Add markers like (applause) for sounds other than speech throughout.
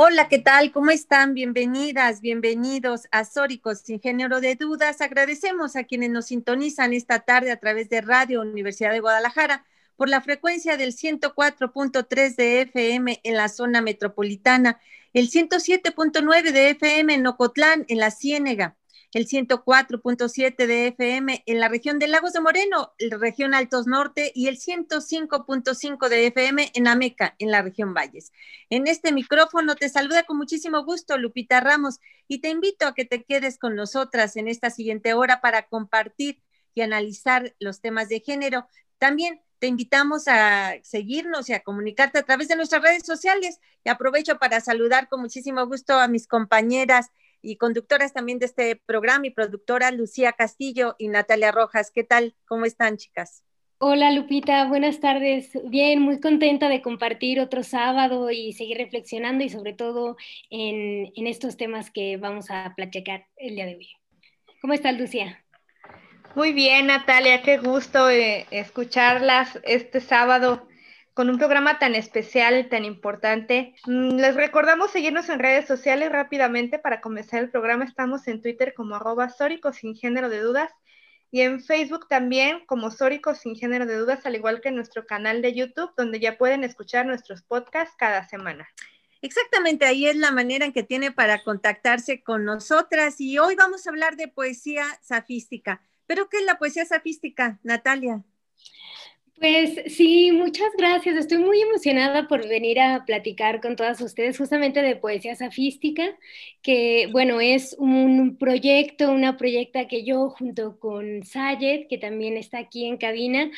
Hola, ¿qué tal? ¿Cómo están? Bienvenidas, bienvenidos a Sóricos sin género de dudas. Agradecemos a quienes nos sintonizan esta tarde a través de Radio Universidad de Guadalajara por la frecuencia del 104.3 de FM en la zona metropolitana, el 107.9 de FM en Ocotlán, en la Ciénega, el 104.7 de FM en la región de Lagos de Moreno, la región Altos Norte, y el 105.5 de FM en Ameca, en la región Valles. En este micrófono te saluda con muchísimo gusto Lupita Ramos y te invito a que te quedes con nosotras en esta siguiente hora para compartir y analizar los temas de género. También te invitamos a seguirnos y a comunicarte a través de nuestras redes sociales. Y aprovecho para saludar con muchísimo gusto a mis compañeras y conductoras también de este programa y productora Lucía Castillo y Natalia Rojas. ¿Qué tal? ¿Cómo están, chicas? Hola Lupita, buenas tardes. Bien, muy contenta de compartir otro sábado y seguir reflexionando y sobre todo en, en estos temas que vamos a platicar el día de hoy. ¿Cómo estás, Lucía? Muy bien, Natalia, qué gusto eh, escucharlas este sábado con un programa tan especial, tan importante. Mm, les recordamos seguirnos en redes sociales rápidamente para comenzar el programa. Estamos en Twitter como arroba Sórico sin género de dudas y en Facebook también como Sórico sin género de dudas, al igual que en nuestro canal de YouTube, donde ya pueden escuchar nuestros podcasts cada semana. Exactamente, ahí es la manera en que tiene para contactarse con nosotras y hoy vamos a hablar de poesía safística. ¿Pero qué es la poesía safística, Natalia? Pues sí, muchas gracias. Estoy muy emocionada por venir a platicar con todas ustedes justamente de poesía safística, que bueno, es un proyecto, una proyecta que yo junto con Sayed, que también está aquí en cabina,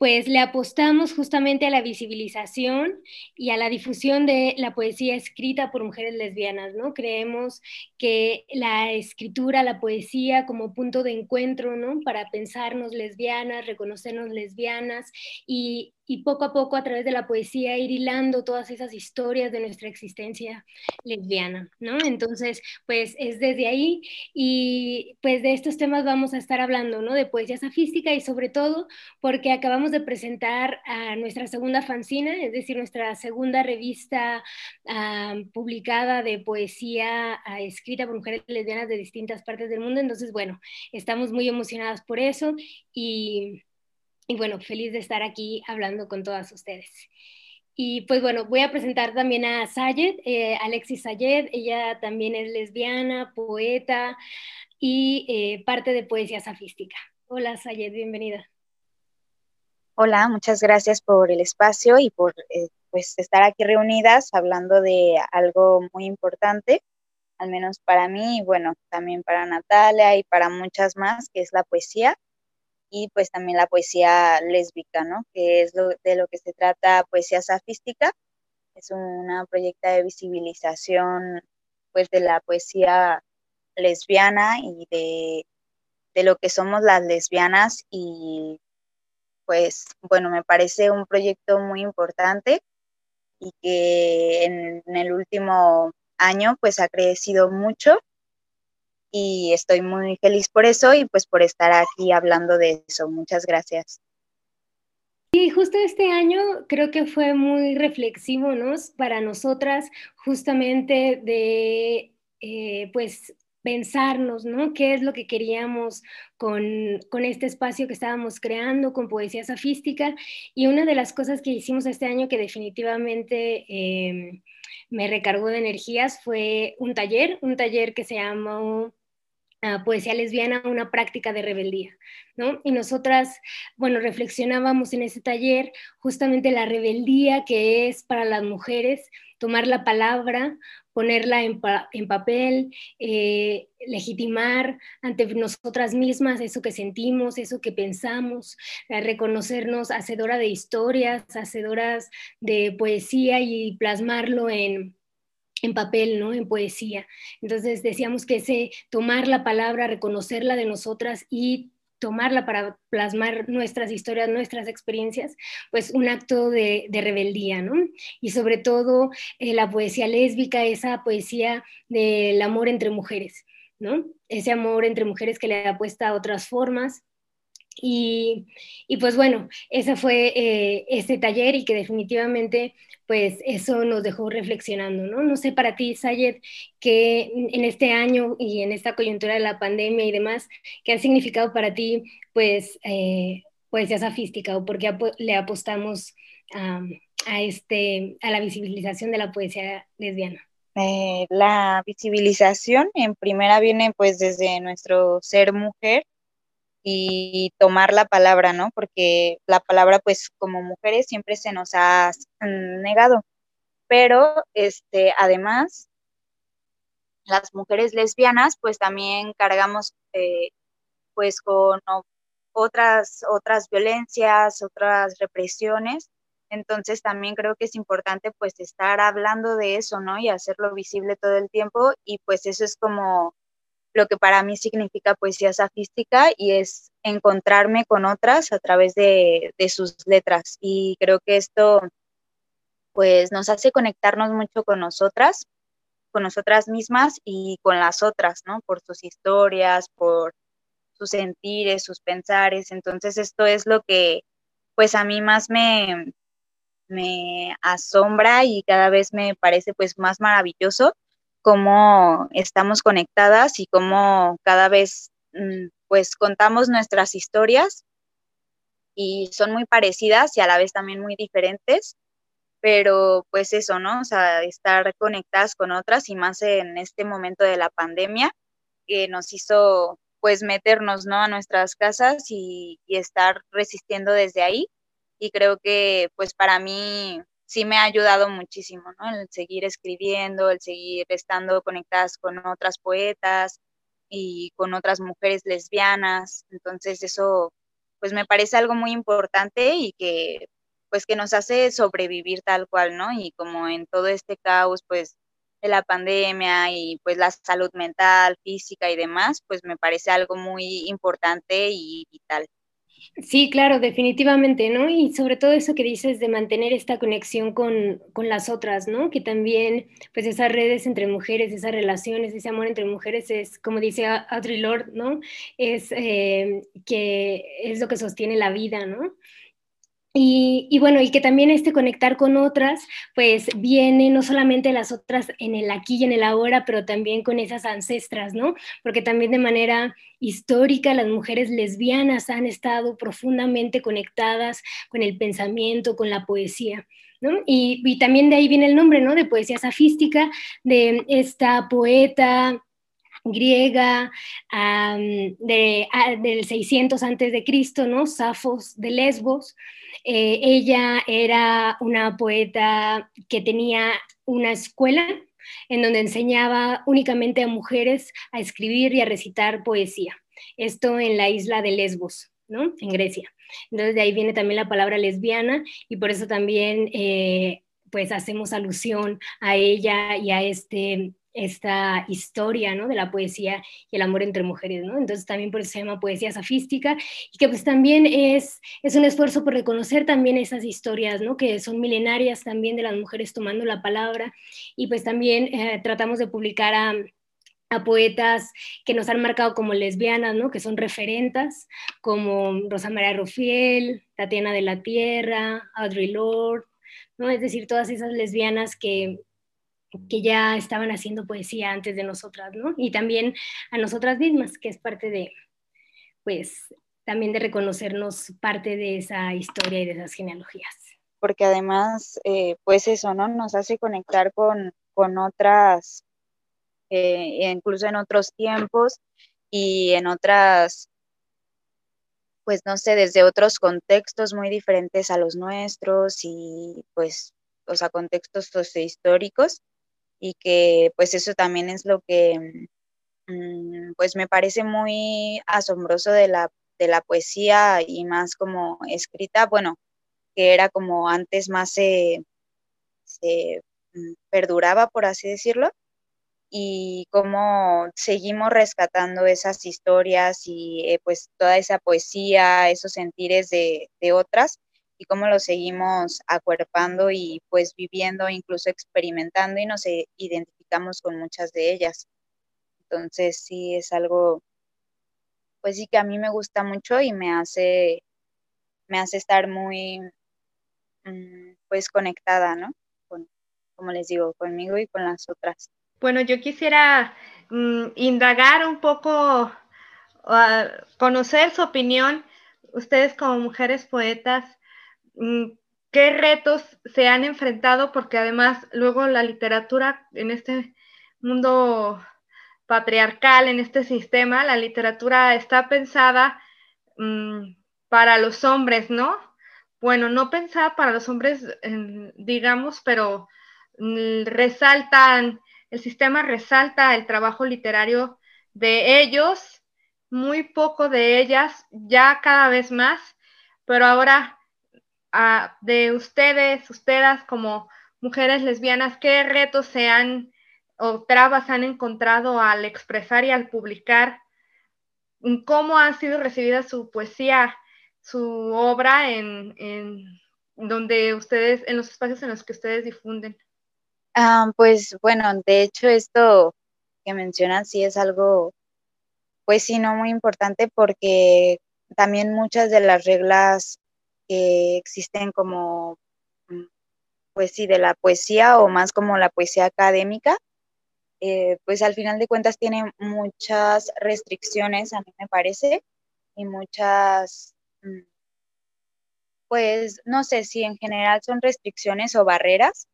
pues le apostamos justamente a la visibilización y a la difusión de la poesía escrita por mujeres lesbianas, ¿no? Creemos que la escritura, la poesía como punto de encuentro, ¿no? Para pensarnos lesbianas, reconocernos lesbianas y, poco a poco a través de la poesía ir hilando todas esas historias de nuestra existencia lesbiana, ¿no? Entonces, pues es desde ahí y pues de estos temas vamos a estar hablando, ¿no? De poesía safística y sobre todo porque acabamos de presentar a nuestra segunda fanzina, es decir, nuestra segunda revista ah, publicada de poesía ah, escrita por mujeres lesbianas de distintas partes del mundo. Entonces, bueno, estamos muy emocionadas por eso y y bueno, feliz de estar aquí hablando con todas ustedes. Y pues bueno, voy a presentar también a Sayed, eh, Alexis Sayed. Ella también es lesbiana, poeta y eh, parte de Poesía Safística. Hola Sayed, bienvenida. Hola, muchas gracias por el espacio y por eh, pues estar aquí reunidas hablando de algo muy importante, al menos para mí y bueno, también para Natalia y para muchas más, que es la poesía y pues también la poesía lésbica, ¿no? Que es de lo que se trata poesía safística. Es una proyecto de visibilización pues de la poesía lesbiana y de, de lo que somos las lesbianas y pues bueno, me parece un proyecto muy importante y que en, en el último año pues ha crecido mucho y estoy muy feliz por eso y pues por estar aquí hablando de eso. Muchas gracias. Y justo este año creo que fue muy reflexivo, ¿no? Para nosotras, justamente de, eh, pues, pensarnos, ¿no? ¿Qué es lo que queríamos con, con, este espacio que estábamos creando, con Poesía Safística? Y una de las cosas que hicimos este año que definitivamente em, me recargó de energías fue un taller, un taller que se llamó poesía lesbiana una práctica de rebeldía, ¿no? Y nosotras, bueno, reflexionábamos en ese taller justamente la rebeldía que es para las mujeres tomar la palabra, ponerla en, papel, eh, legitimar ante nosotras mismas eso que sentimos, eso que pensamos, reconocernos hacedora de historias, hacedoras de poesía y plasmarlo en, en papel, ¿no? En poesía. Entonces decíamos que ese tomar la palabra, reconocerla de nosotras y tomarla para plasmar nuestras historias, nuestras experiencias, pues un acto de, rebeldía, ¿no? Y sobre todo eh, la poesía lésbica, esa poesía del amor entre mujeres, ¿no? Ese amor entre mujeres que le apuesta a otras formas, y, pues bueno, ese fue eh, este taller y que definitivamente pues eso nos dejó reflexionando, ¿no? No sé para ti, Sayed, que en este año y en esta coyuntura de la pandemia y demás, ¿qué ha significado para ti pues eh, poesía sofística o por qué le apostamos a, este, a la visibilización de la poesía lesbiana? Eh, la visibilización en primera viene pues desde nuestro ser mujer y tomar la palabra, ¿no? Porque la palabra, pues como mujeres siempre se nos ha mm, negado. Pero, este, además, las mujeres lesbianas, pues también cargamos, eh, pues con otras, otras violencias, otras represiones. Entonces también creo que es importante pues estar hablando de eso, ¿no? Y hacerlo visible todo el tiempo y pues eso es como lo que para mí significa poesía safística y es encontrarme con otras a través de, sus letras. Y creo que esto pues nos hace conectarnos mucho con nosotras, con nosotras mismas y con las otras, ¿no? Por sus historias, por sus sentires, sus pensares. Entonces esto es lo que pues a mí más me, me asombra y cada vez me parece pues más maravilloso cómo estamos conectadas y cómo cada vez mm, pues contamos nuestras historias y son muy parecidas y a la vez también muy diferentes, pero pues eso, ¿no? O sea, estar conectadas con otras y más en este momento de la pandemia que nos hizo pues meternos, ¿no? A nuestras casas y, y estar resistiendo desde ahí. Y creo que pues para mí sí me ha ayudado muchísimo, ¿no? El seguir escribiendo, el seguir estando conectadas con otras poetas y con otras mujeres lesbianas. Entonces eso, pues me parece algo muy importante y que, pues que nos hace sobrevivir tal cual, ¿no? Y como en todo este caos, pues de la pandemia y pues la salud mental, física y demás, pues me parece algo muy importante y vital. Sí, claro, definitivamente, ¿no? Y sobre todo eso que dices de mantener esta conexión con, las otras, ¿no? Que también, pues esas redes entre mujeres, esas relaciones, ese amor entre mujeres es, como dice Audre Lorde, ¿no? Es eh, que es lo que sostiene la vida, ¿no? Y, bueno, y que también este conectar con otras, pues viene no solamente las otras en el aquí y en el ahora, pero también con esas ancestras, ¿no? Porque también de manera histórica las mujeres lesbianas han estado profundamente conectadas con el pensamiento, con la poesía. ¿no? Y, también de ahí viene el nombre, ¿no? De poesía safística, de esta poeta griega de, del 600 antes de Cristo, ¿no? Safos de Lesbos, eh, ella era una poeta que tenía una escuela en donde enseñaba únicamente a mujeres a escribir y a recitar poesía. Esto en la isla de Lesbos, ¿no? En Grecia. Entonces de ahí viene también la palabra lesbiana y por eso también eh, pues hacemos alusión a ella y a este esta historia, ¿no? De la poesía y el amor entre mujeres, ¿no? Entonces también por eso se llama poesía safística y que pues también es, es un esfuerzo por reconocer también esas historias, ¿no? Que son milenarias también de las mujeres tomando la palabra y pues también eh, tratamos de publicar a, a poetas que nos han marcado como lesbianas, ¿no? que son referentas, como Rosa María Rufiel, Tatiana de la Tierra, Audre Lorde, ¿no? es decir, todas esas lesbianas que, que ya estaban haciendo poesía antes de nosotras, ¿no? Y también a nosotras mismas, que es parte de, pues, también de reconocernos parte de esa historia y de esas genealogías. Porque además, eh, pues eso, ¿no? Nos hace conectar con, con otras, eh, incluso en otros tiempos, y en otras, pues no sé, desde otros contextos muy diferentes a los nuestros y pues, o sea, contextos sociohistóricos y que pues eso también es lo que mm, pues me parece muy asombroso de la, de la poesía y más como escrita, bueno, que era como antes más se, se mm, perduraba, por así decirlo, y cómo seguimos rescatando esas historias y eh, pues toda esa poesía, esos sentires de, de otras y cómo lo seguimos acuerpando y pues viviendo, incluso experimentando y nos eh, identificamos con muchas de ellas. Entonces sí es algo, pues sí que a mí me gusta mucho y me hace, me hace estar muy, mm, pues conectada, ¿no? Como les digo, conmigo y con las otras. Bueno, yo quisiera mm, indagar un poco, uh, conocer su opinión, ustedes como mujeres poetas, qué retos se han enfrentado, porque además luego la literatura en este mundo patriarcal, en este sistema, la literatura está pensada mm, para los hombres, ¿no? Bueno, no pensada para los hombres, digamos, pero resaltan el sistema resalta el trabajo literario de ellos, muy poco de ellas, ya cada vez más, pero ahora de ustedes, ustedes como mujeres lesbianas, ¿qué retos se han o trabas han encontrado al expresar y al publicar? ¿Cómo ha sido recibida su poesía, su obra en, en donde ustedes, en los espacios en los que ustedes difunden? Ah, pues bueno, de hecho esto que mencionan sí es algo, pues sí, no muy importante porque también muchas de las reglas que existen como, mm, pues sí, de la poesía o más como la poesía académica, eh, pues al final de cuentas tiene muchas restricciones, a mí me parece, y muchas, mm, pues no sé si en general son restricciones o barreras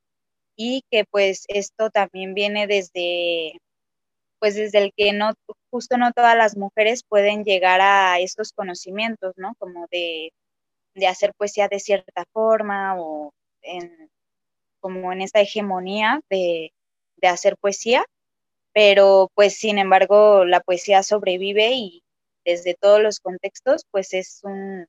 y que pues esto también viene desde, pues desde el que no, justo no todas las mujeres pueden llegar a estos conocimientos, ¿no? Como de, hacer poesía de cierta forma o como en esta hegemonía de, de hacer poesía, pero pues sin embargo la poesía sobrevive y desde todos los contextos pues es un,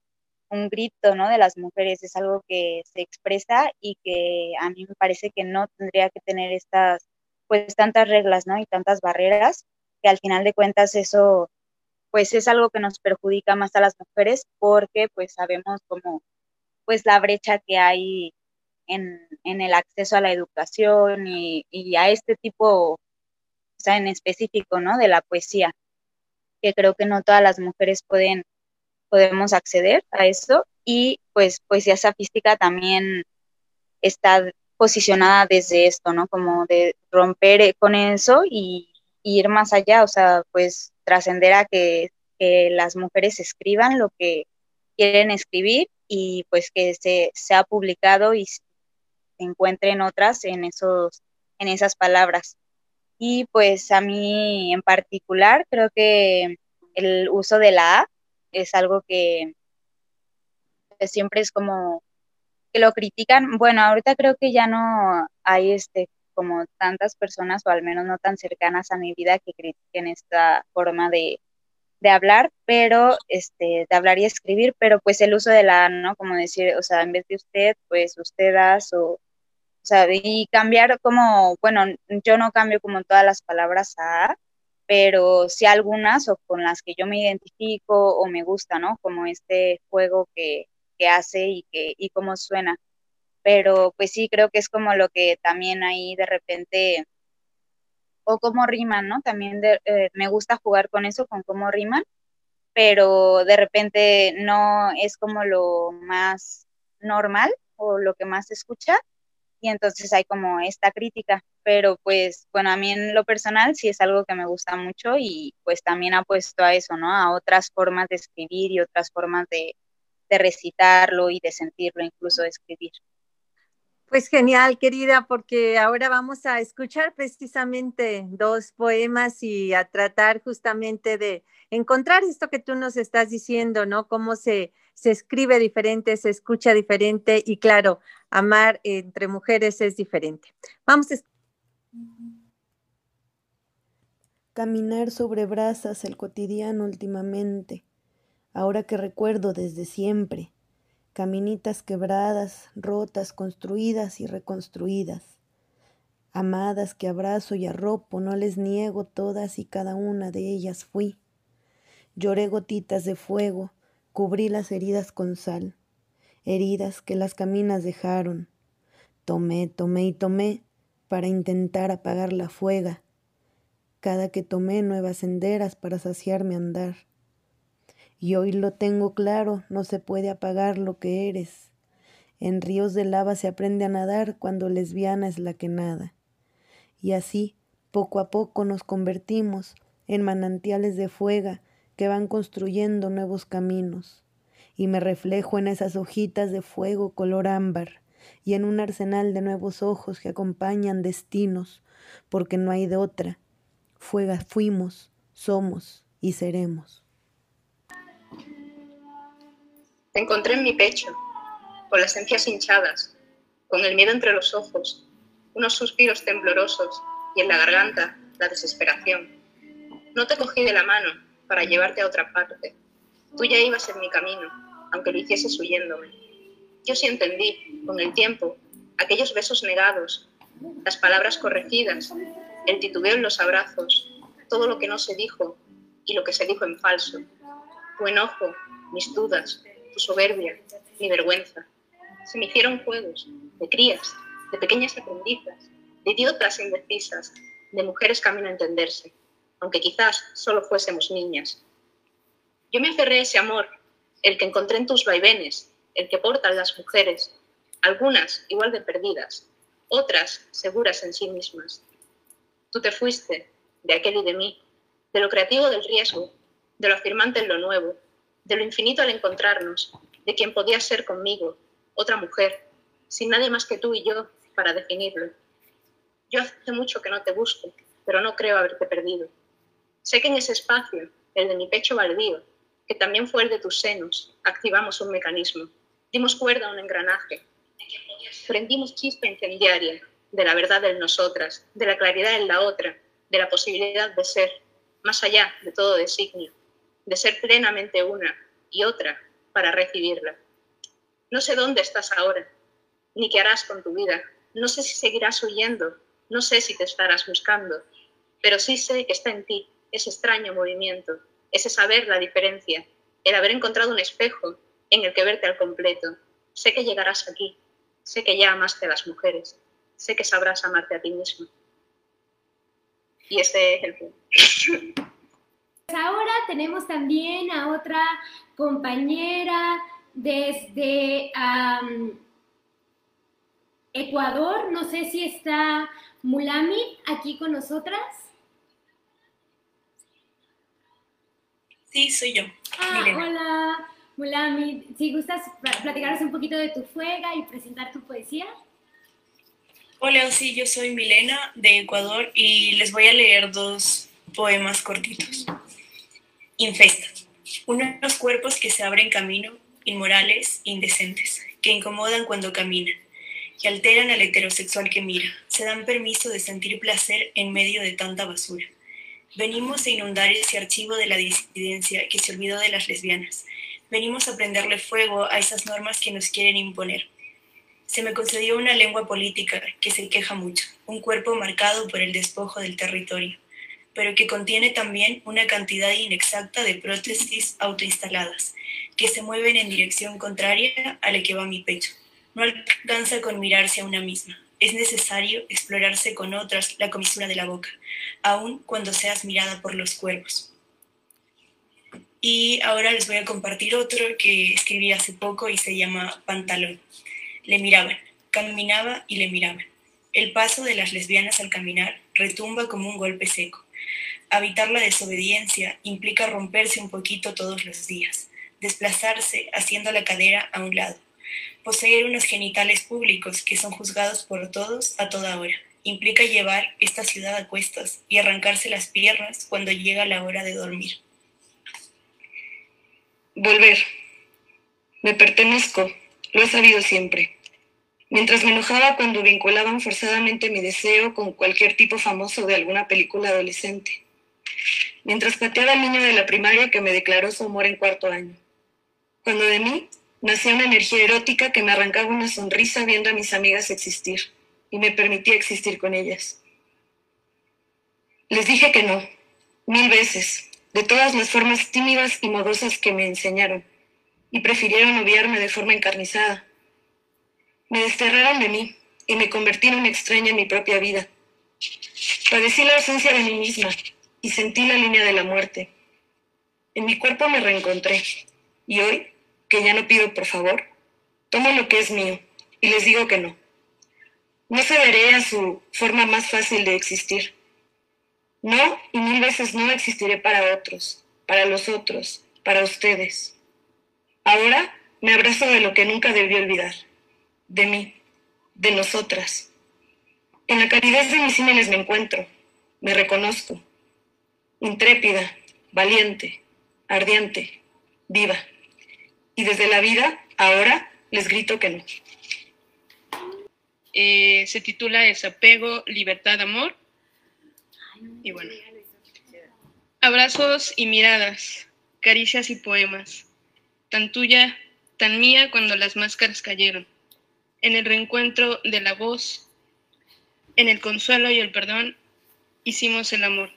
un grito, ¿no? De las mujeres, es algo que se expresa y que a mí me parece que no tendría que tener estas, pues tantas reglas, ¿no? Y tantas barreras, que al final de cuentas eso, pues es algo que nos perjudica más a las mujeres porque pues sabemos como, pues la brecha que hay en, en el acceso a la educación y, y a este tipo, o sea, en específico, ¿no? De la poesía, que creo que no todas las mujeres pueden podemos acceder a eso y pues poesía sofística también está posicionada desde esto, ¿no? Como de romper con eso y, ir más allá, o sea, pues trascender a que, las mujeres escriban lo que quieren escribir y pues que se, se ha publicado y se encuentren otras en esos en esas palabras. Y pues a mí en particular creo que el uso de la A es algo que, siempre es como que lo critican. Bueno, ahorita creo que ya no hay este como tantas personas, o al menos no tan cercanas a mi vida, que critiquen esta forma de, hablar, pero este, de hablar y escribir, pero pues el uso de la, ¿no? Como decir, o sea, en vez de usted, pues ustedes, o, o sea, y cambiar como, bueno, yo no cambio como todas las palabras a, pero sí algunas o con las que yo me identifico o me gusta, ¿no? Como este juego que, hace y, que, y cómo suena. Pero pues sí, creo que es como lo que también ahí de repente, o cómo riman, ¿no? También eh, me gusta jugar con eso, con cómo riman, pero de repente no es como lo más normal o lo que más se escucha, y entonces hay como esta crítica, pero pues bueno, a mí en lo personal sí es algo que me gusta mucho y pues también apuesto a eso, ¿no? A otras formas de escribir y otras formas de, recitarlo y de sentirlo, incluso de escribir. Pues genial, querida, porque ahora vamos a escuchar precisamente dos poemas y a tratar justamente de encontrar esto que tú nos estás diciendo, ¿no? Cómo se, se escribe diferente, se escucha diferente y claro, amar entre mujeres es diferente. Vamos a Caminar sobre brasas el cotidiano últimamente, ahora que recuerdo desde siempre caminitas quebradas, rotas, construidas y reconstruidas. Amadas que abrazo y arropo, no les niego todas y cada una de ellas fui. Lloré gotitas de fuego, cubrí las heridas con sal, heridas que las caminas dejaron. Tomé, tomé y tomé para intentar apagar la fuega. Cada que tomé nuevas senderas para saciarme andar. Y hoy lo tengo claro, no se puede apagar lo que eres. En ríos de lava se aprende a nadar cuando lesbiana es la que nada. Y así, poco a poco nos convertimos en manantiales de fuega que van construyendo nuevos caminos. Y me reflejo en esas hojitas de fuego color ámbar y en un arsenal de nuevos ojos que acompañan destinos, porque no hay de otra. Fuega fuimos, somos y seremos. Encontré en mi pecho, con las encías hinchadas, con el miedo entre los ojos, unos suspiros temblorosos y en la garganta la desesperación. No te cogí de la mano para llevarte a otra parte. Tú ya ibas en mi camino, aunque lo hicieses huyéndome. Yo sí entendí, con el tiempo, aquellos besos negados, las palabras corregidas, el titubeo en los abrazos, todo lo que no se dijo y lo que se dijo en falso. Tu enojo, mis dudas, soberbia, ni vergüenza. Se me hicieron juegos de crías, de pequeñas aprendizas, de idiotas indecisas, de mujeres camino a entenderse, aunque quizás solo fuésemos niñas. Yo me aferré a ese amor, el que encontré en tus vaivenes, el que portan las mujeres, algunas igual de perdidas, otras seguras en sí mismas. Tú te fuiste de aquel y de mí, de lo creativo del riesgo, de lo afirmante en lo nuevo, de lo infinito al encontrarnos, de quien podía ser conmigo, otra mujer, sin nadie más que tú y yo para definirlo. Yo hace mucho que no te busco, pero no creo haberte perdido. Sé que en ese espacio, el de mi pecho baldío, que también fue el de tus senos, activamos un mecanismo, dimos cuerda a un engranaje, prendimos chispa incendiaria de la verdad en nosotras, de la claridad en la otra, de la posibilidad de ser, más allá de todo designio, de ser plenamente una y otra para recibirla. No sé dónde estás ahora, ni qué harás con tu vida. No sé si seguirás huyendo, no sé si te estarás buscando, pero sí sé que está en ti ese extraño movimiento, ese saber la diferencia, el haber encontrado un espejo en el que verte al completo. Sé que llegarás aquí, sé que ya amaste a las mujeres, sé que sabrás amarte a ti mismo. Y este es el punto. (laughs) ahora tenemos también a otra compañera desde Ecuador. No sé si está Mulami aquí con nosotras. Sí, soy yo. Ah, hola, Mulami. Si gustas platicarnos un poquito de tu fuega y presentar tu poesía. Hola, sí, yo soy Milena de Ecuador y les voy a leer dos poemas cortitos. Infesta. Unos cuerpos que se abren camino, inmorales, indecentes, que incomodan cuando caminan, que alteran al heterosexual que mira, se dan permiso de sentir placer en medio de tanta basura. Venimos a inundar ese archivo de la disidencia que se olvidó de las lesbianas. Venimos a prenderle fuego a esas normas que nos quieren imponer. Se me concedió una lengua política que se queja mucho, un cuerpo marcado por el despojo del territorio pero que contiene también una cantidad inexacta de prótesis autoinstaladas, que se mueven en dirección contraria a la que va mi pecho. No alcanza con mirarse a una misma. Es necesario explorarse con otras la comisura de la boca, aun cuando seas mirada por los cuervos. Y ahora les voy a compartir otro que escribí hace poco y se llama Pantalón. Le miraban, caminaba y le miraban. El paso de las lesbianas al caminar retumba como un golpe seco. Habitar la desobediencia implica romperse un poquito todos los días, desplazarse haciendo la cadera a un lado, Poseer unos genitales públicos que son juzgados por todos a toda hora. Implica llevar esta ciudad a cuestas y arrancarse las piernas cuando llega la hora de dormir. Volver. Me pertenezco, lo he sabido siempre. Mientras me enojaba cuando vinculaban forzadamente mi deseo con cualquier tipo famoso de alguna película adolescente. Mientras pateaba al niño de la primaria que me declaró su amor en cuarto año. Cuando de mí nacía una energía erótica que me arrancaba una sonrisa viendo a mis amigas existir y me permitía existir con ellas. Les dije que no, mil veces, de todas las formas tímidas y modosas que me enseñaron, y prefirieron obviarme de forma encarnizada me desterraron de mí y me convertí en una extraña en mi propia vida. Padecí la ausencia de mí misma y sentí la línea de la muerte. En mi cuerpo me reencontré y hoy, que ya no pido por favor, tomo lo que es mío y les digo que no. No cederé a su forma más fácil de existir. No y mil veces no existiré para otros, para los otros, para ustedes. Ahora me abrazo de lo que nunca debí olvidar de mí, de nosotras. En la caridad de mis símiles me encuentro, me reconozco, intrépida, valiente, ardiente, viva. Y desde la vida, ahora, les grito que no. Eh, se titula Desapego, Libertad, Amor. Y bueno. Abrazos y miradas, caricias y poemas. Tan tuya, tan mía cuando las máscaras cayeron en el reencuentro de la voz, en el consuelo y el perdón, hicimos el amor.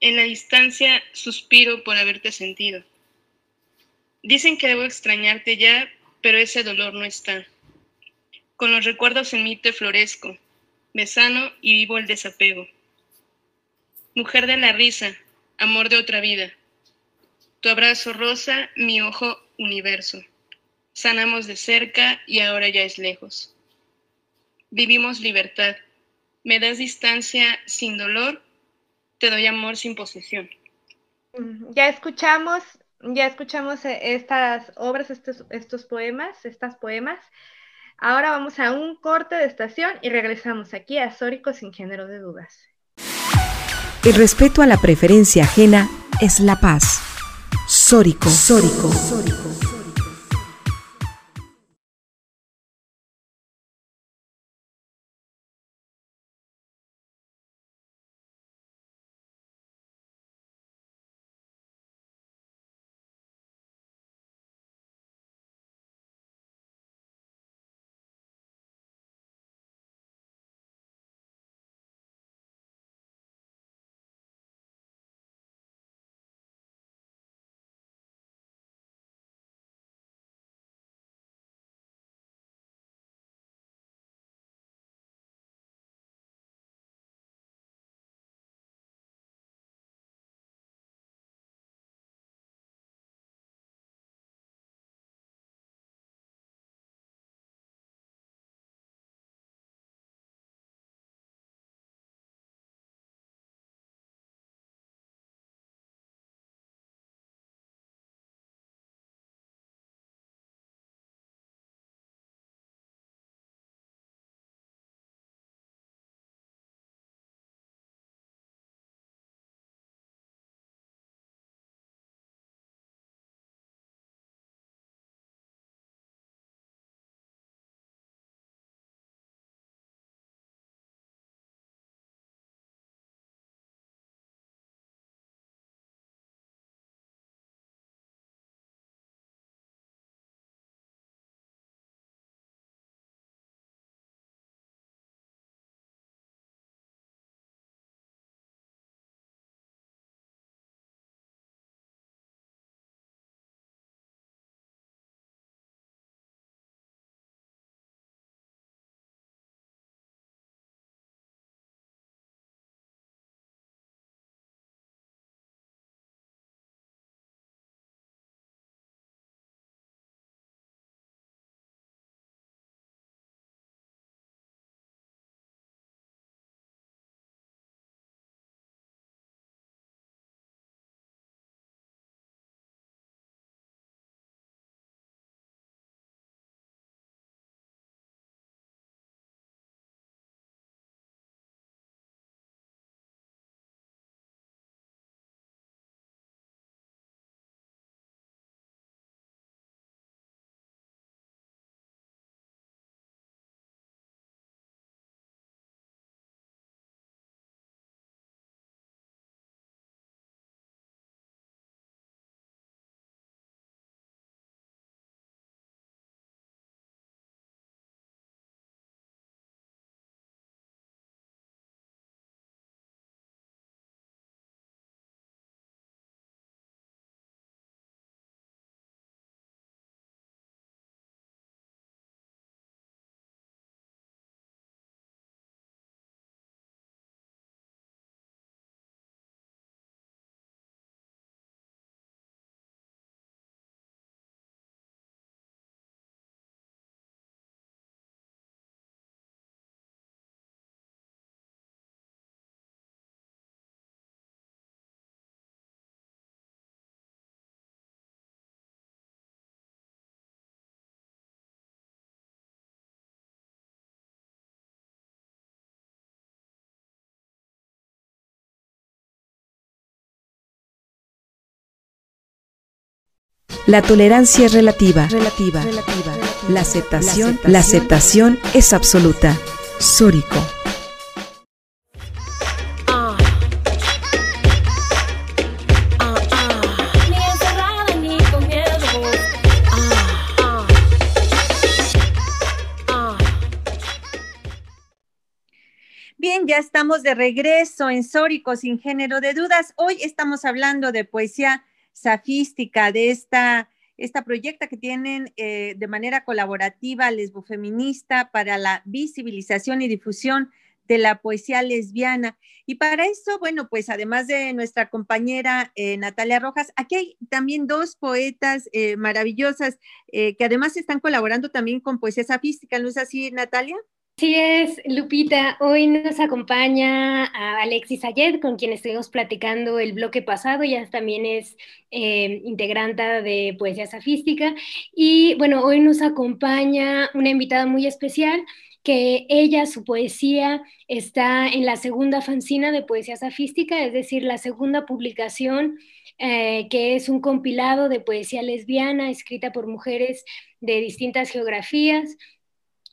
En la distancia suspiro por haberte sentido. Dicen que debo extrañarte ya, pero ese dolor no está. Con los recuerdos en mí te florezco, me sano y vivo el desapego. Mujer de la risa, amor de otra vida. Tu abrazo rosa, mi ojo universo sanamos de cerca y ahora ya es lejos. Vivimos libertad. Me das distancia sin dolor, te doy amor sin posesión. Mm, ya escuchamos, ya escuchamos eh, estas obras, estos, estos poemas, estas poemas. Ahora vamos a un corte de estación y regresamos aquí a Sórico sin género de dudas. El respeto a la preferencia ajena es la paz. Sórico, Sórico, Sórico. La tolerancia es relativa. Relativa. Relativa. La aceptación, la aceptación es absoluta. Sórico. Bien, ya estamos de regreso en Sórico sin género de dudas. Hoy estamos hablando de poesía safística, de esta, esta proyecta que tienen eh, de manera colaborativa lesbofeminista para la visibilización y difusión de la poesía lesbiana. Y para eso, bueno, pues además de nuestra compañera eh, Natalia Rojas, aquí hay también dos poetas eh, maravillosas que además están colaborando también con poesía safística, ¿no es así, Natalia? Sí es, Lupita. Hoy nos acompaña a Alexis Ayed, con quien estuvimos platicando el bloque pasado. Ella también es eh, integranta de Poesía Safística. Y bueno, hoy nos acompaña una invitada muy especial que ella, su poesía, está en la segunda fanzina de Poesía Safística, es decir, la segunda publicación, eh, que es un compilado de poesía lesbiana escrita por mujeres de distintas geografías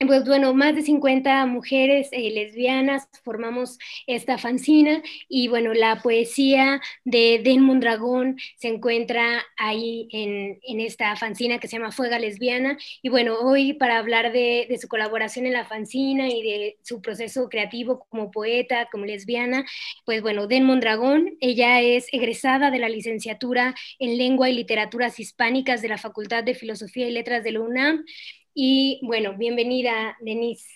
pues bueno, más de 50 mujeres eh, lesbianas formamos esta fanzina y bueno, la poesía de Den Mondragón se encuentra ahí en, esta fanzina que se llama Fuega Lesbiana. Y bueno, hoy para hablar de, su colaboración en la fanzina y de su proceso creativo como poeta, como lesbiana, pues bueno, Den Mondragón, ella es egresada de la licenciatura en Lengua y Literaturas Hispánicas de la Facultad de Filosofía y Letras de la UNAM y bueno, bienvenida, Denise.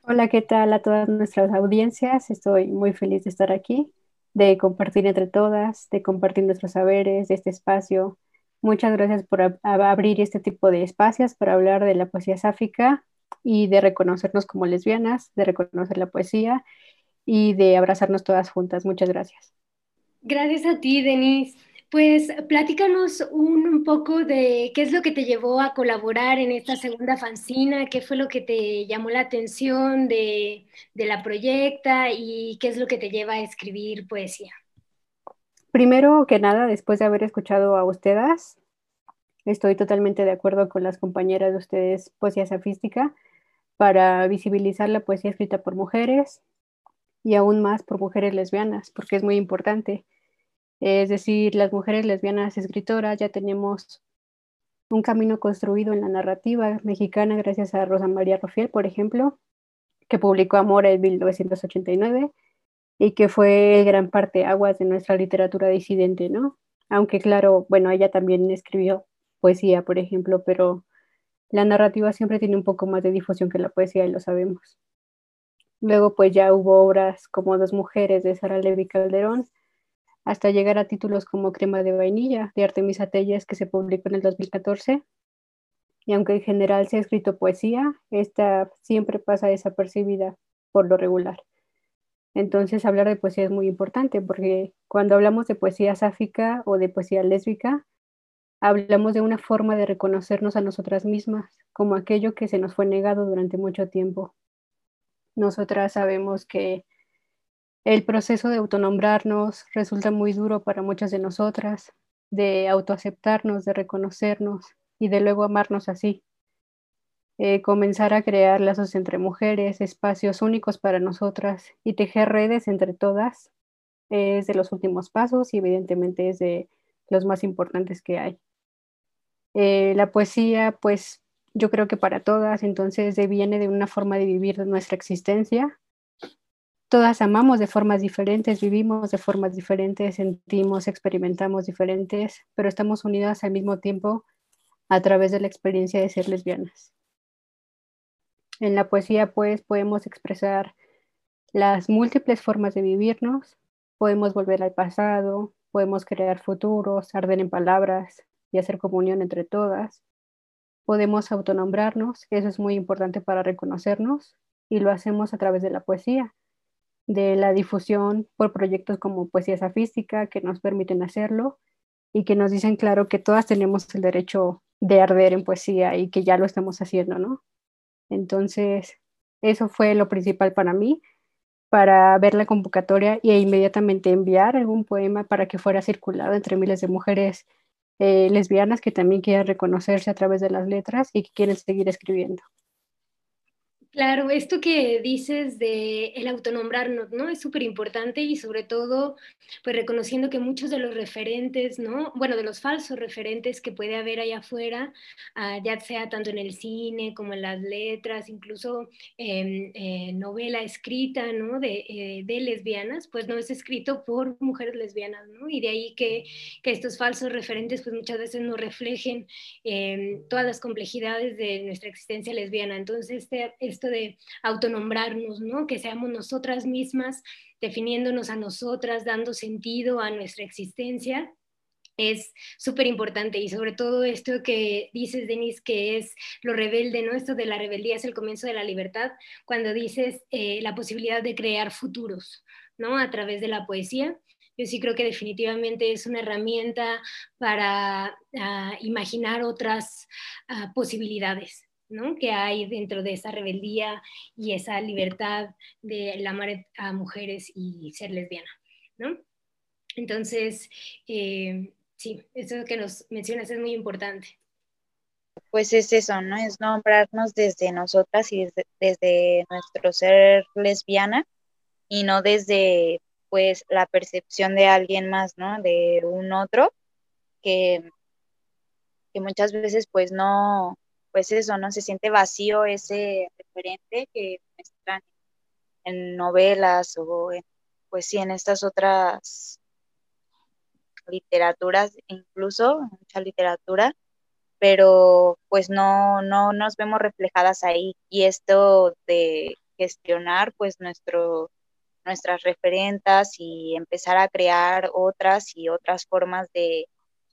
Hola, ¿qué tal a todas nuestras audiencias? Estoy muy feliz de estar aquí, de compartir entre todas, de compartir nuestros saberes, de este espacio. Muchas gracias por abrir este tipo de espacios para hablar de la poesía sáfica y de reconocernos como lesbianas, de reconocer la poesía y de abrazarnos todas juntas. Muchas gracias. Gracias a ti, Denise. Pues platícanos un, poco de qué es lo que te llevó a colaborar en esta segunda fanzina, qué fue lo que te llamó la atención de, la proyecta y qué es lo que te lleva a escribir poesía. Primero que nada, después de haber escuchado a ustedes, estoy totalmente de acuerdo con las compañeras de ustedes, Poesía Safística, para visibilizar la poesía escrita por mujeres y aún más por mujeres lesbianas, porque es muy importante es decir, las mujeres lesbianas escritoras ya tenemos un camino construido en la narrativa mexicana gracias a Rosa María Rofiel, por ejemplo, que publicó Amor en 1989 y que fue gran parte aguas de nuestra literatura disidente, ¿no? Aunque claro, bueno, ella también escribió poesía, por ejemplo, pero la narrativa siempre tiene un poco más de difusión que la poesía y lo sabemos. Luego pues ya hubo obras como Dos mujeres de Sara Levi Calderón, hasta llegar a títulos como Crema de vainilla de Artemisa Telles que se publicó en el 2014. Y aunque en general se ha escrito poesía, esta siempre pasa desapercibida por lo regular. Entonces hablar de poesía es muy importante porque cuando hablamos de poesía sáfica o de poesía lésbica, hablamos de una forma de reconocernos a nosotras mismas como aquello que se nos fue negado durante mucho tiempo. Nosotras sabemos que el proceso de autonombrarnos resulta muy duro para muchas de nosotras, de autoaceptarnos, de reconocernos y de luego amarnos así. Eh, comenzar a crear lazos entre mujeres, espacios únicos para nosotras y tejer redes entre todas es de los últimos pasos y evidentemente es de los más importantes que hay. Eh, la poesía, pues yo creo que para todas, entonces viene de una forma de vivir nuestra existencia todas amamos de formas diferentes, vivimos de formas diferentes, sentimos, experimentamos diferentes, pero estamos unidas al mismo tiempo a través de la experiencia de ser lesbianas. En la poesía, pues, podemos expresar las múltiples formas de vivirnos, podemos volver al pasado, podemos crear futuros, arder en palabras y hacer comunión entre todas. Podemos autonombrarnos, eso es muy importante para reconocernos, y lo hacemos a través de la poesía de la difusión por proyectos como Poesía Safística que nos permiten hacerlo y que nos dicen claro que todas tenemos el derecho de arder en poesía y que ya lo estamos haciendo, ¿no? Entonces, eso fue lo principal para mí, para ver la convocatoria e inmediatamente enviar algún poema para que fuera circulado entre miles de mujeres eh, lesbianas que también quieren reconocerse a través de las letras y que quieren seguir escribiendo. Claro, esto que dices de el autonombrarnos, ¿no? Es súper importante y sobre todo, pues reconociendo que muchos de los referentes, ¿no? Bueno, de los falsos referentes que puede haber allá afuera, ah, ya sea tanto en el cine como en las letras, incluso eh, novela escrita, ¿no? De, eh, de, lesbianas, pues no es escrito por mujeres lesbianas, ¿no? Y de ahí que, que estos falsos referentes, pues muchas veces no reflejen eh, todas las complejidades de nuestra existencia lesbiana. Entonces, este, esto de autonombrarnos, ¿no? Que seamos nosotras mismas definiéndonos a nosotras, dando sentido a nuestra existencia, es súper importante y sobre todo esto que dices, Denise, que es lo rebelde, ¿no? Esto de la rebeldía es el comienzo de la libertad, cuando dices eh, la posibilidad de crear futuros, ¿no? A través de la poesía. Yo sí creo que definitivamente es una herramienta para uh, imaginar otras uh, posibilidades, que hay dentro de esa rebeldía y esa libertad de amar a mujeres y ser lesbiana. ¿no? Entonces, eh, sí, eso que nos mencionas es muy importante. Pues es eso, ¿no? Es nombrarnos desde nosotras y desde, desde nuestro ser lesbiana y no desde pues la percepción de alguien más, ¿no? De un otro que, que muchas veces pues no, pues eso, ¿no? Se siente vacío ese referente que muestran en novelas o en, pues sí, en estas otras literaturas, incluso mucha literatura, pero pues no, no nos vemos reflejadas ahí. Y esto de gestionar pues nuestro, nuestras referentas y empezar a crear otras y otras formas de,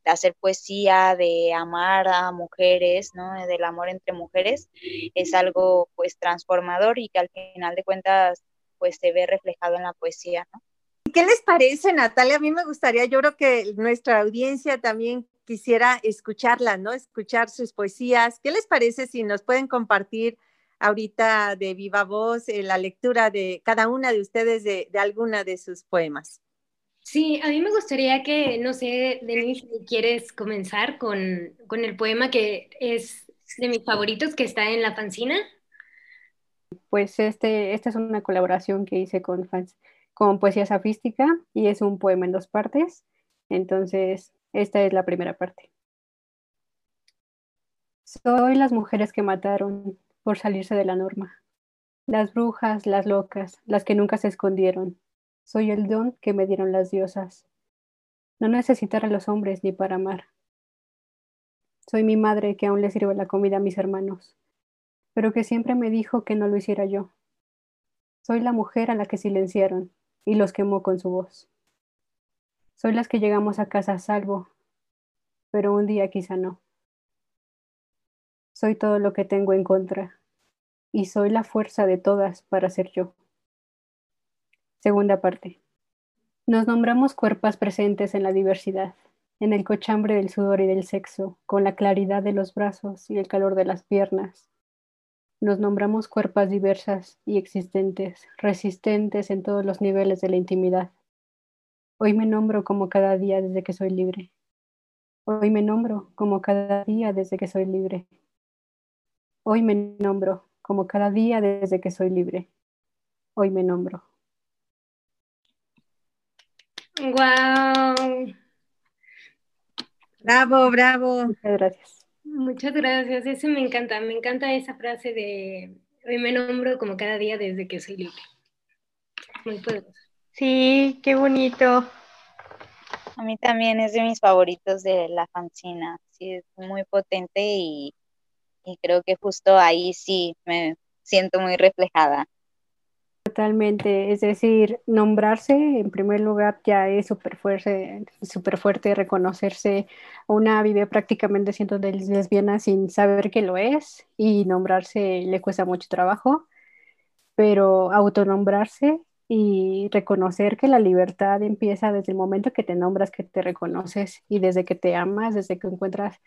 de hacer poesía, de amar a mujeres, ¿no? Del amor entre mujeres, es algo pues transformador y que al final de cuentas pues se ve reflejado en la poesía, ¿no? ¿Qué les parece, Natalia? A mí me gustaría, yo creo que nuestra audiencia también quisiera escucharla, ¿no? Escuchar sus poesías. ¿Qué les parece si nos pueden compartir ahorita de viva voz eh, la lectura de cada una de ustedes de, de alguna de sus poemas? Sí, a mí me gustaría que, no sé, Denise, si quieres comenzar con, el poema que es de mis favoritos, que está en la fanzina. Pues este, esta es una colaboración que hice con, con Poesía Safística y es un poema en dos partes. Entonces, esta es la primera parte. Soy las mujeres que mataron por salirse de la norma. Las brujas, las locas, las que nunca se escondieron, soy el don que me dieron las diosas. No necesitar a los hombres ni para amar. Soy mi madre que aún le sirve la comida a mis hermanos, pero que siempre me dijo que no lo hiciera yo. Soy la mujer a la que silenciaron y los quemó con su voz. Soy las que llegamos a casa a salvo, pero un día quizá no. Soy todo lo que tengo en contra y soy la fuerza de todas para ser yo. Segunda parte. Nos nombramos cuerpos presentes en la diversidad, en el cochambre del sudor y del sexo, con la claridad de los brazos y el calor de las piernas. Nos nombramos cuerpos diversas y existentes, resistentes en todos los niveles de la intimidad. Hoy me nombro como cada día desde que soy libre. Hoy me nombro como cada día desde que soy libre. Hoy me nombro como cada día desde que soy libre. Hoy me nombro. Wow. Bravo, bravo. Muchas gracias. Muchas gracias. Eso me encanta. Me encanta esa frase de hoy me nombro como cada día desde que soy libre. Muy poderoso. Sí, qué bonito. A mí también es de mis favoritos de la fanzina. Sí, es muy potente y, y creo que justo ahí sí me siento muy reflejada. Totalmente, es decir, nombrarse en primer lugar ya es súper fuerte, super fuerte reconocerse. Una vive prácticamente siendo lesbiana sin saber que lo es y nombrarse le cuesta mucho trabajo, pero autonombrarse y reconocer que la libertad empieza desde el momento que te nombras, que te reconoces y desde que te amas, desde que encuentras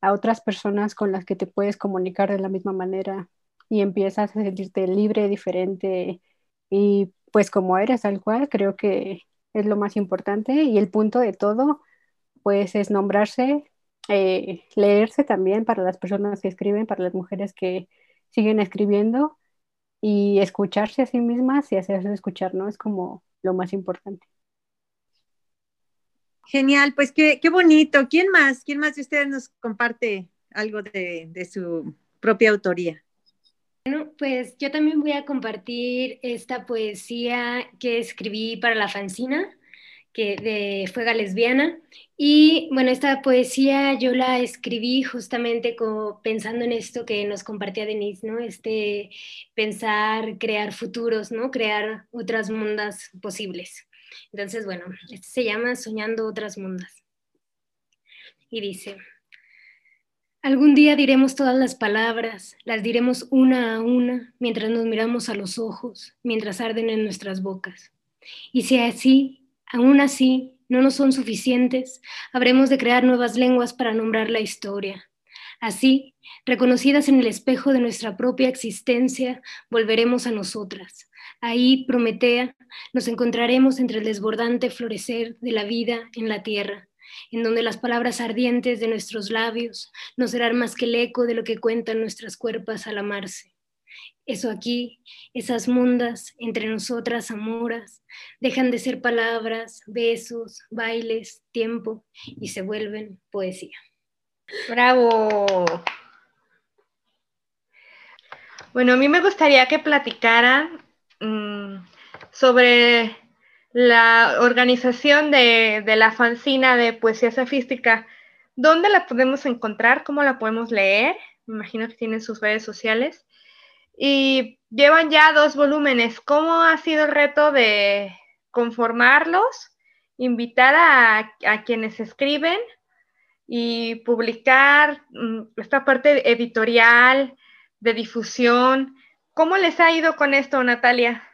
a otras personas con las que te puedes comunicar de la misma manera y empiezas a sentirte libre, diferente y pues como eres tal cual, creo que es lo más importante y el punto de todo pues es nombrarse eh, leerse también para las personas que escriben, para las mujeres que siguen escribiendo y escucharse a sí mismas y hacerse escuchar, ¿no? Es como lo más importante. Genial, pues qué, qué bonito. ¿Quién más? ¿Quién más de ustedes nos comparte algo de, de su propia autoría? Bueno, pues yo también voy a compartir esta poesía que escribí para la fanzina que de Fuega Lesbiana. Y bueno, esta poesía yo la escribí justamente pensando en esto que nos compartía Denise, ¿no? Este pensar, crear futuros, ¿no? Crear otras mundas posibles. Entonces, bueno, este se llama Soñando otras mundas. Y dice, algún día diremos todas las palabras, las diremos una a una, mientras nos miramos a los ojos, mientras arden en nuestras bocas. Y si así Aún así, no nos son suficientes, habremos de crear nuevas lenguas para nombrar la historia. Así, reconocidas en el espejo de nuestra propia existencia, volveremos a nosotras. Ahí, Prometea, nos encontraremos entre el desbordante florecer de la vida en la tierra, en donde las palabras ardientes de nuestros labios no serán más que el eco de lo que cuentan nuestras cuerpas al amarse. Eso aquí, esas mundas entre nosotras amoras, dejan de ser palabras, besos, bailes, tiempo y se vuelven poesía. Bravo. Bueno, a mí me gustaría que platicara mm, sobre la organización de, la fanzina de poesía sofística. ¿Dónde la podemos encontrar? ¿Cómo la podemos leer? Me imagino que tienen sus redes sociales. Y llevan ya dos volúmenes. ¿Cómo ha sido el reto de conformarlos, invitar a, quienes escriben y publicar mm, esta parte editorial, de difusión? ¿Cómo les ha ido con esto, Natalia?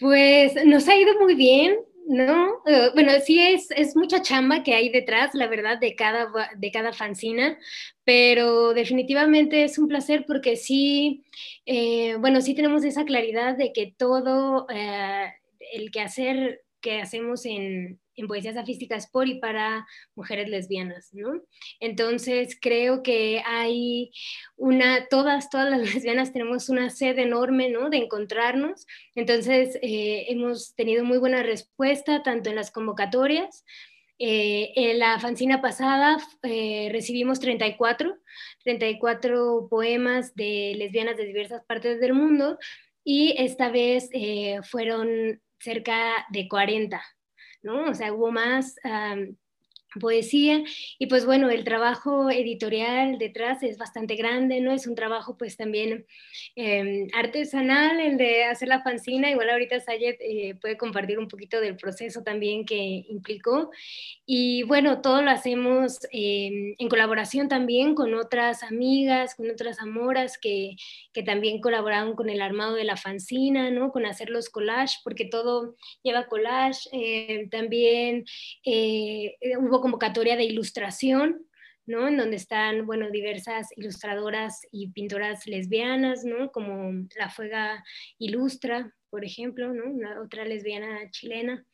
Pues nos ha ido muy bien. ¿no? Eh, bueno, sí es, es mucha chamba que hay detrás, la verdad, de cada, de cada fanzina, pero definitivamente es un placer porque sí, eh, bueno, sí tenemos esa claridad de que todo eh, el quehacer que hacemos en, en poesía sofística por y para mujeres lesbianas, ¿no? Entonces creo que hay una, todas, todas las (laughs) lesbianas tenemos una sed enorme, ¿no? De encontrarnos. Entonces eh, hemos tenido muy buena respuesta tanto en las convocatorias. Eh, en la fanzina pasada eh, recibimos 34, 34 poemas de lesbianas de diversas partes del mundo y esta vez fueron cerca de 40, ¿no? O sea, hubo más poesía y pues bueno, el trabajo editorial detrás es bastante grande, ¿no? Es un trabajo pues también em, artesanal, el de hacer la fanzina, igual ahorita Sayed eh, puede compartir un poquito del proceso también que implicó y bueno, todo lo hacemos em, en colaboración también con otras amigas, con otras amoras que, que también colaboraron con el armado de la fanzina, ¿no? Con hacer los collages, porque todo lleva collage, eh, también eh, convocatoria de ilustración, ¿no? En donde están, bueno, diversas ilustradoras y pintoras lesbianas, ¿no? Como La Fuega Ilustra, por ejemplo, ¿no? Una, otra lesbiana chilena.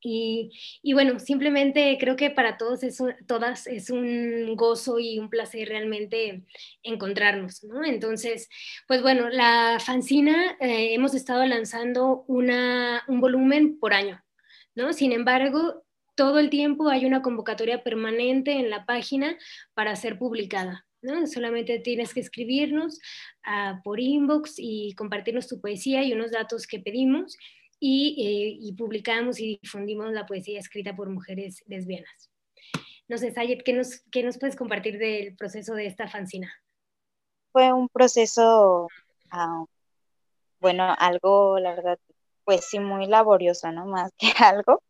Y, y, bueno, simplemente creo que para todos es todas es un gozo y un placer realmente encontrarnos, ¿no? Entonces, pues bueno, la fanzina eh, hemos estado lanzando una, un volumen por año, ¿no? Sin embargo, todo el tiempo hay una convocatoria permanente en la página para ser publicada. ¿no? Solamente tienes que escribirnos uh, por inbox y compartirnos tu poesía y unos datos que pedimos y, eh, publicamos y difundimos la poesía escrita por mujeres lesbianas. No sé, Sayed, ¿qué nos, ¿qué puedes compartir del proceso de esta fanzina? Fue un proceso, uh, bueno, algo, la verdad, pues sí, muy laborioso, ¿no? Más que (laughs) algo,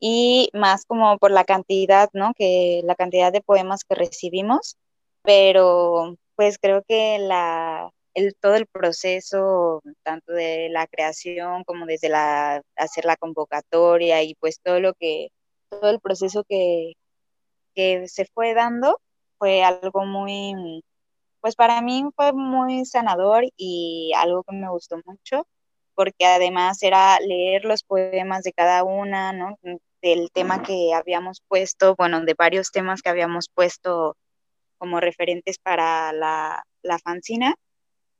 y más como por la cantidad, ¿no? Que la cantidad de poemas que recibimos, pero pues creo que la, el, todo el proceso, tanto de la creación como desde la, hacer la convocatoria y pues todo lo que, todo el proceso que, que se fue dando fue algo muy, pues para mí fue muy sanador y algo que me gustó mucho porque además era leer los poemas de cada una, ¿no? del tema que habíamos puesto, bueno, de varios temas que habíamos puesto como referentes para la, la fanzina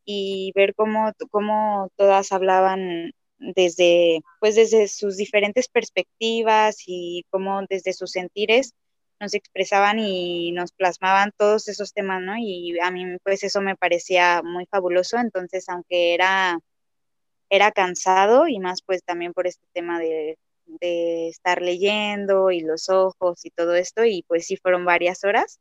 y ver cómo, cómo todas hablaban desde, pues desde sus diferentes perspectivas y cómo desde sus sentires nos expresaban y nos plasmaban todos esos temas, ¿no? Y a mí pues eso me parecía muy fabuloso, entonces aunque era, era cansado y más pues también por este tema de, de estar leyendo y los ojos y todo esto, y pues sí fueron varias horas,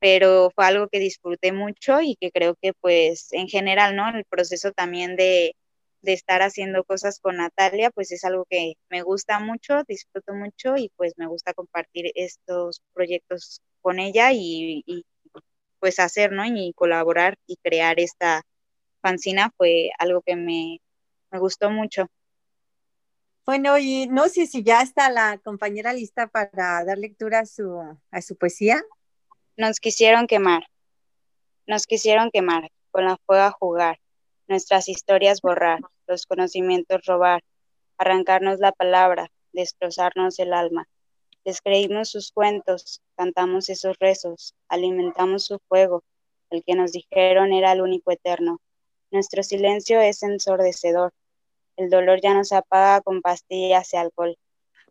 pero fue algo que disfruté mucho y que creo que pues en general, ¿no? El proceso también de, de estar haciendo cosas con Natalia, pues es algo que me gusta mucho, disfruto mucho y pues me gusta compartir estos proyectos con ella y, pues hacer, ¿no? Y colaborar y crear esta fanzina fue algo que me, me gustó mucho. Bueno, y no sé si ya está la compañera lista para dar lectura a su, a su poesía. Nos quisieron quemar, nos quisieron quemar, con la fuego a jugar, nuestras historias borrar, los conocimientos robar, arrancarnos la palabra, destrozarnos el alma. Les creímos sus cuentos, cantamos esos rezos, alimentamos su fuego, el que nos dijeron era el único eterno. Nuestro silencio es ensordecedor, el dolor ya no se apaga con pastillas y alcohol.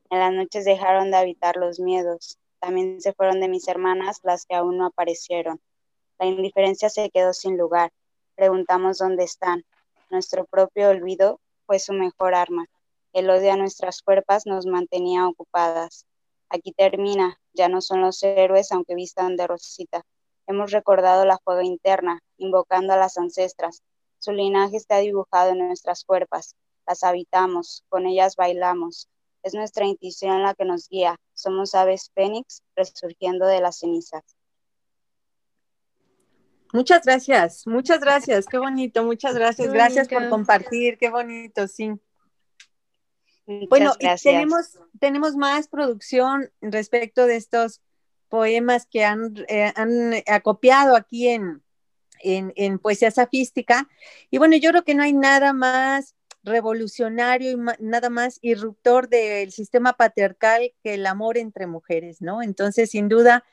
En las noches dejaron de habitar los miedos, también se fueron de mis hermanas las que aún no aparecieron. La indiferencia se quedó sin lugar, preguntamos dónde están. Nuestro propio olvido fue su mejor arma. El odio a nuestras cuerpas nos mantenía ocupadas. Aquí termina, ya no son los héroes aunque vistan de rosita. Hemos recordado la fuga interna, invocando a las ancestras. Su linaje está dibujado en nuestras cuerpas. Las habitamos, con ellas bailamos. Es nuestra intuición la que nos guía. Somos aves fénix resurgiendo de las cenizas. Muchas gracias, muchas gracias, qué bonito, muchas gracias, gracias por compartir, qué bonito, sí. bueno, tenemos, tenemos más producción respecto de estos poemas que han, eh, han acopiado aquí en, en, en, Poesía Safística. Y bueno, yo creo que no hay nada más revolucionario y nada más irruptor del sistema patriarcal que el amor entre mujeres, ¿no? Entonces, sin duda,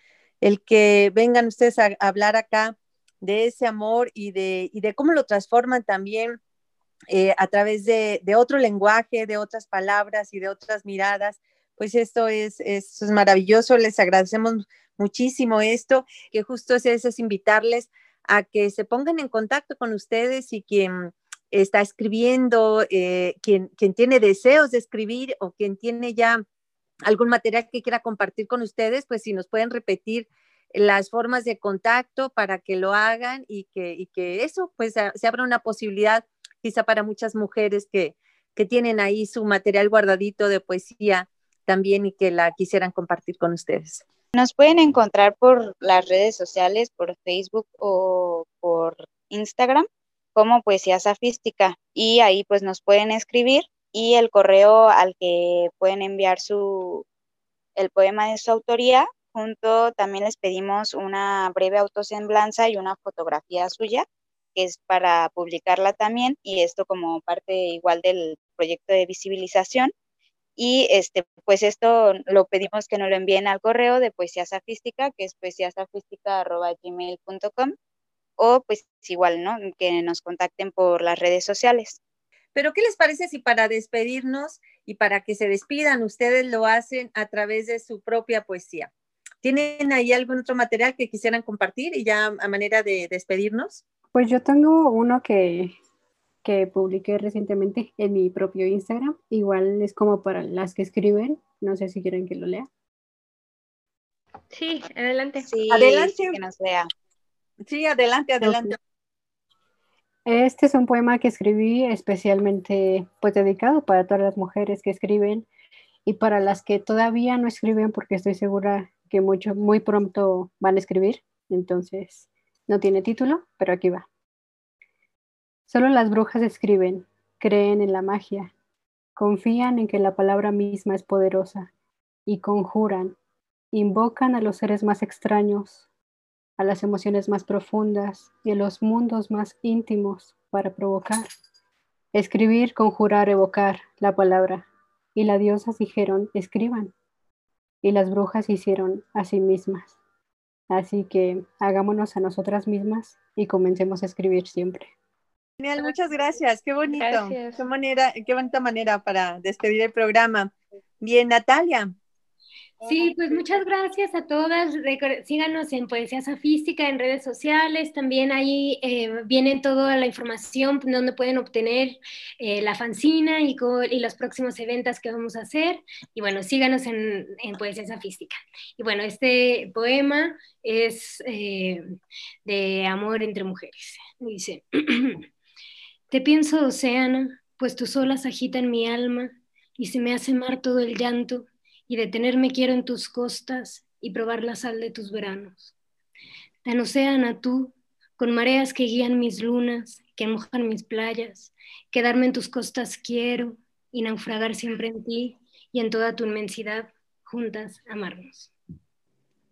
el que vengan ustedes a hablar acá de ese amor y de, y de cómo lo transforman también eh, a través de, otro lenguaje, de otras palabras y de otras miradas. Pues esto es, es, maravilloso, les agradecemos muchísimo esto, que justo es, es invitarles a que se pongan en contacto con ustedes y quien está escribiendo, eh, quien, tiene deseos de escribir o quien tiene ya algún material que quiera compartir con ustedes, pues si nos pueden repetir las formas de contacto para que lo hagan y que, que eso pues se abra una posibilidad quizá para muchas mujeres que, que tienen ahí su material guardadito de poesía también y que la quisieran compartir con ustedes. Nos pueden encontrar por las redes sociales, por Facebook o por Instagram como Poesía Safística y ahí pues nos pueden escribir y el correo al que pueden enviar su el poema de su autoría junto también les pedimos una breve autosemblanza y una fotografía suya, que es para publicarla también, y esto como parte igual del proyecto de visibilización. Y este, pues esto lo pedimos que nos lo envíen al correo de Poesía Safística, que es poesiasafística.gmail.com, o pues igual, ¿no? Que nos contacten por las redes sociales. Pero, ¿qué les parece si para despedirnos y para que se despidan, ustedes lo hacen a través de su propia poesía? ¿Tienen ahí algún otro material que quisieran compartir y ya a manera de despedirnos? Pues yo tengo uno que, que publiqué recientemente en mi propio Instagram. Igual es como para las que escriben. No sé si quieren que lo lea. Sí, adelante. Sí, adelante. Que nos lea. Sí, adelante, adelante. Este es un poema que escribí especialmente pues dedicado para todas las mujeres que escriben y para las que todavía no escriben porque estoy segura que mucho, muy pronto van a escribir, entonces no tiene título, pero aquí va. Solo las brujas escriben, creen en la magia, confían en que la palabra misma es poderosa y conjuran, invocan a los seres más extraños, a las emociones más profundas y a los mundos más íntimos para provocar. Escribir, conjurar, evocar la palabra. Y las diosas dijeron, escriban, y las brujas hicieron a sí mismas. Así que hagámonos a nosotras mismas y comencemos a escribir siempre. Genial, muchas gracias. Qué bonito. Qué manera, qué bonita manera para despedir el programa. Bien, Natalia. Sí, pues muchas gracias a todas. Síganos en Poesía Safística en redes sociales. También ahí eh, viene toda la información donde pueden obtener eh, la fanzina y, y, los próximos eventos que vamos a hacer. Y bueno, síganos en, en Poesía Safística. Y bueno, este poema es eh, de amor entre mujeres. Dice, (clears throat) te pienso, océano, pues tus olas agitan mi alma y se me hace mar todo el llanto y detenerme quiero en tus costas y probar la sal de tus veranos. Tan océana tú, con mareas que guían mis lunas, que mojan mis playas, quedarme en tus costas quiero y naufragar siempre en ti y en toda tu inmensidad, juntas amarnos.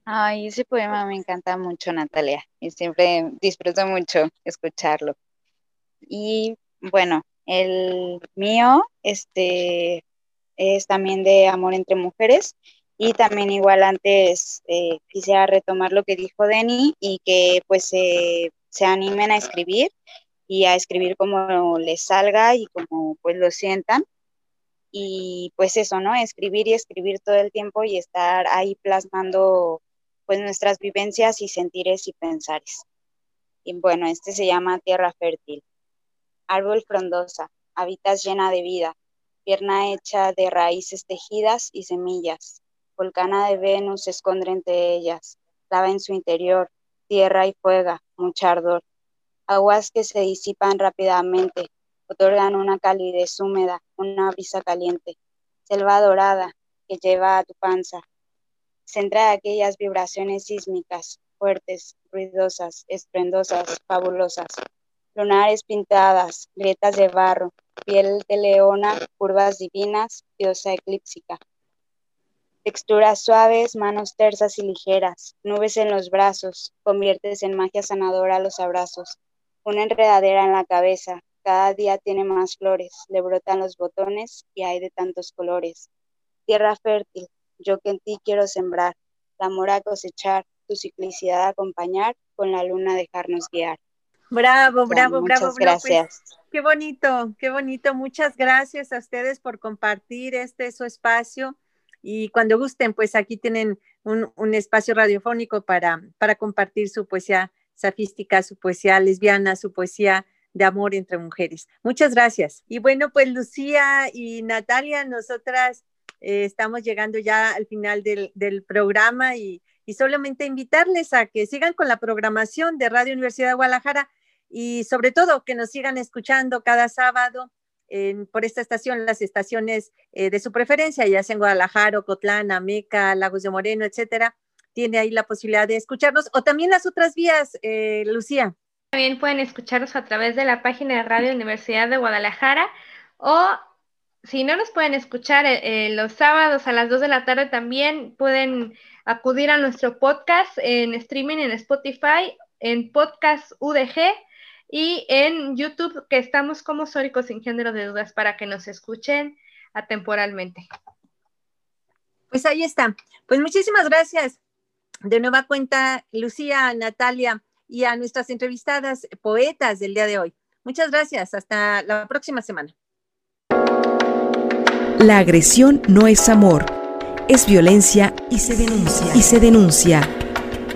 Ay, ese poema me encanta mucho, Natalia, y siempre disfruto mucho escucharlo. Y bueno, el mío, este, es también de amor entre mujeres. Y también igual antes eh, quisiera retomar lo que dijo Denny y que pues se animen a escribir y a escribir como les salga y como pues lo sientan. Y pues eso, ¿no? Escribir y escribir todo el tiempo y estar ahí plasmando pues nuestras vivencias y sentires y pensares. Y bueno, este se llama Tierra Fértil. Árbol frondosa, habitas llena de vida, pierna hecha de raíces tejidas y semillas. Volcana de Venus se esconde entre ellas, lava en su interior, tierra y fuego, mucha ardor. Aguas que se disipan rápidamente, otorgan una calidez húmeda, una brisa caliente. Selva dorada que lleva a tu panza. Centra aquellas vibraciones sísmicas, fuertes, ruidosas, esplendosas, fabulosas. Lunares pintadas, grietas de barro, piel de leona, curvas divinas, diosa eclíptica. Texturas suaves, manos tersas y ligeras, nubes en los brazos, conviertes en magia sanadora los abrazos. Una enredadera en la cabeza, cada día tiene más flores, le brotan los botones y hay de tantos colores. Tierra fértil, yo que en ti quiero sembrar, la amor a cosechar, tu ciclicidad acompañar, con la luna dejarnos guiar. Bravo, bravo, bravo, bravo. Pues, gracias. qué bonito, qué bonito. Muchas gracias a ustedes por compartir este su espacio. Y cuando gusten, pues aquí tienen un, un espacio radiofónico para, para compartir su poesía safística, su poesía lesbiana, su poesía de amor entre mujeres. Muchas gracias. Y bueno, pues Lucía y Natalia, nosotras eh, estamos llegando ya al final del, del programa y, y solamente invitarles a que sigan con la programación de Radio Universidad de Guadalajara y sobre todo que nos sigan escuchando cada sábado por esta estación, las estaciones eh, de su preferencia, ya sea en Guadalajara, Cotlán, Ameca, Lagos de Moreno, etcétera. Tiene ahí la posibilidad de escucharnos o también las otras vías, eh, Lucía. También pueden escucharnos a través de la página de Radio Universidad de Guadalajara o si no nos pueden escuchar eh, los sábados a las 2 de la tarde también pueden acudir a nuestro podcast en streaming en Spotify, en Podcast UDG y en YouTube que estamos como Sóricos sin género de dudas para que nos escuchen atemporalmente. Pues ahí está. Pues muchísimas gracias. De nueva cuenta, Lucía, Natalia y a nuestras entrevistadas poetas del día de hoy. Muchas gracias. Hasta la próxima semana. La agresión no es amor, es violencia y se denuncia. Y se denuncia.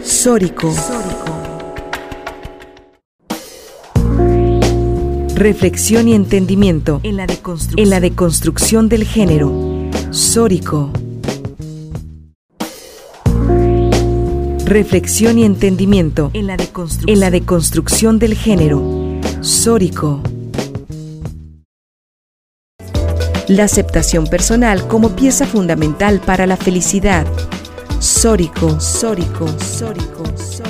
Sórico. Reflexión y entendimiento en la, deconstrucción. en la deconstrucción del género. Sórico. Reflexión y entendimiento en la, en la deconstrucción del género. Sórico. La aceptación personal como pieza fundamental para la felicidad. Sórico, sórico, sórico, sórico